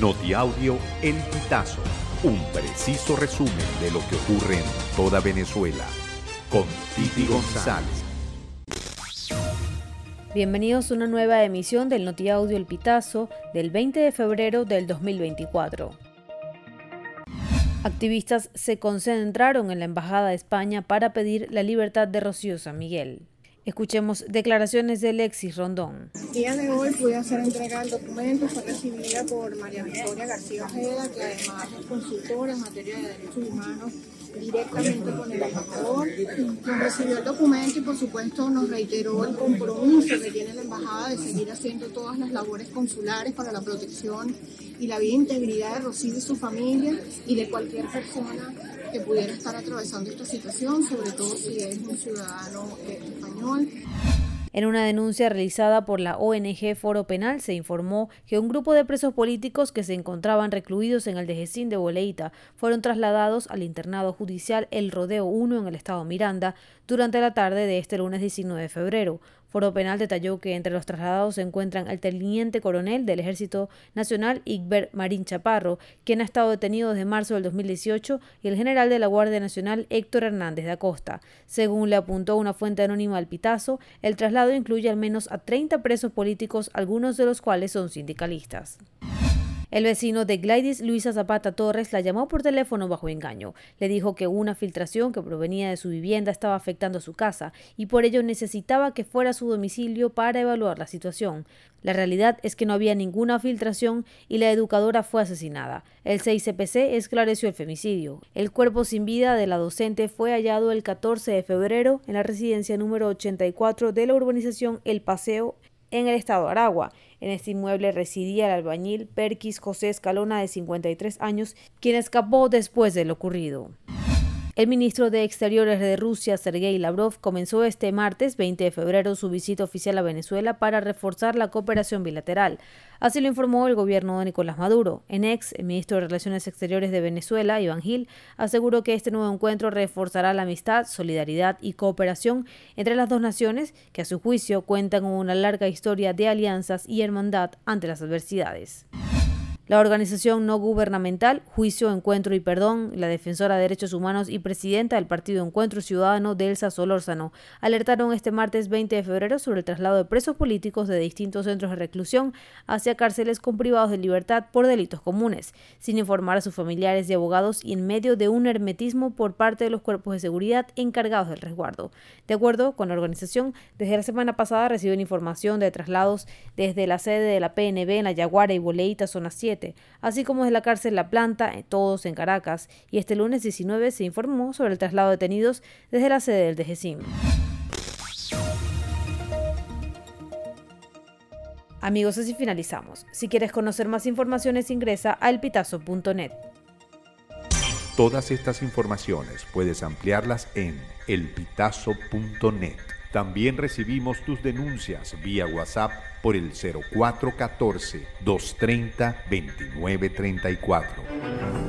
Notiaudio El Pitazo, un preciso resumen de lo que ocurre en toda Venezuela, con Titi González. Bienvenidos a una nueva emisión del Notiaudio El Pitazo del 20 de febrero del 2024. Activistas se concentraron en la Embajada de España para pedir la libertad de Rocío San Miguel. Escuchemos declaraciones de Lexis Rondón. El día de hoy pude hacer entrega del documento, fue recibida por María Victoria García Ojeda, que además es consultora en materia de derechos humanos directamente con el embajador. Nos recibió el documento y por supuesto nos reiteró el compromiso que tiene la embajada de seguir haciendo todas las labores consulares para la protección y la vida e integridad de Rocío y su familia y de cualquier persona que pudiera estar atravesando esta situación, sobre todo si es un ciudadano eh. En una denuncia realizada por la ONG Foro Penal se informó que un grupo de presos políticos que se encontraban recluidos en el Dejecín de Boleita fueron trasladados al internado judicial El Rodeo 1 en el estado Miranda durante la tarde de este lunes 19 de febrero. Foro Penal detalló que entre los trasladados se encuentran el teniente coronel del Ejército Nacional Igber Marín Chaparro, quien ha estado detenido desde marzo del 2018, y el general de la Guardia Nacional Héctor Hernández de Acosta. Según le apuntó una fuente anónima al Pitazo, el traslado incluye al menos a 30 presos políticos, algunos de los cuales son sindicalistas. El vecino de Gladys, Luisa Zapata Torres, la llamó por teléfono bajo engaño. Le dijo que una filtración que provenía de su vivienda estaba afectando su casa y por ello necesitaba que fuera a su domicilio para evaluar la situación. La realidad es que no había ninguna filtración y la educadora fue asesinada. El 6CPC esclareció el femicidio. El cuerpo sin vida de la docente fue hallado el 14 de febrero en la residencia número 84 de la urbanización El Paseo en el estado Aragua. En este inmueble residía el albañil Perkis José Escalona de 53 años, quien escapó después de lo ocurrido. El ministro de Exteriores de Rusia, Sergei Lavrov, comenzó este martes 20 de febrero su visita oficial a Venezuela para reforzar la cooperación bilateral. Así lo informó el gobierno de Nicolás Maduro. En ex, el ministro de Relaciones Exteriores de Venezuela, Iván Gil, aseguró que este nuevo encuentro reforzará la amistad, solidaridad y cooperación entre las dos naciones, que a su juicio cuentan con una larga historia de alianzas y hermandad ante las adversidades. La organización no gubernamental Juicio, Encuentro y Perdón, la defensora de derechos humanos y presidenta del Partido Encuentro Ciudadano, Delsa Solórzano, alertaron este martes 20 de febrero sobre el traslado de presos políticos de distintos centros de reclusión hacia cárceles con privados de libertad por delitos comunes, sin informar a sus familiares y abogados y en medio de un hermetismo por parte de los cuerpos de seguridad encargados del resguardo. De acuerdo con la organización, desde la semana pasada reciben información de traslados desde la sede de la PNB en La Yaguara y Boleita, zona 7, así como desde la cárcel La Planta, eh, todos en Caracas, y este lunes 19 se informó sobre el traslado de detenidos desde la sede del DGCIM. Amigos, así finalizamos. Si quieres conocer más informaciones, ingresa a elpitazo.net. Todas estas informaciones puedes ampliarlas en elpitazo.net. También recibimos tus denuncias vía WhatsApp por el 0414 230 2934.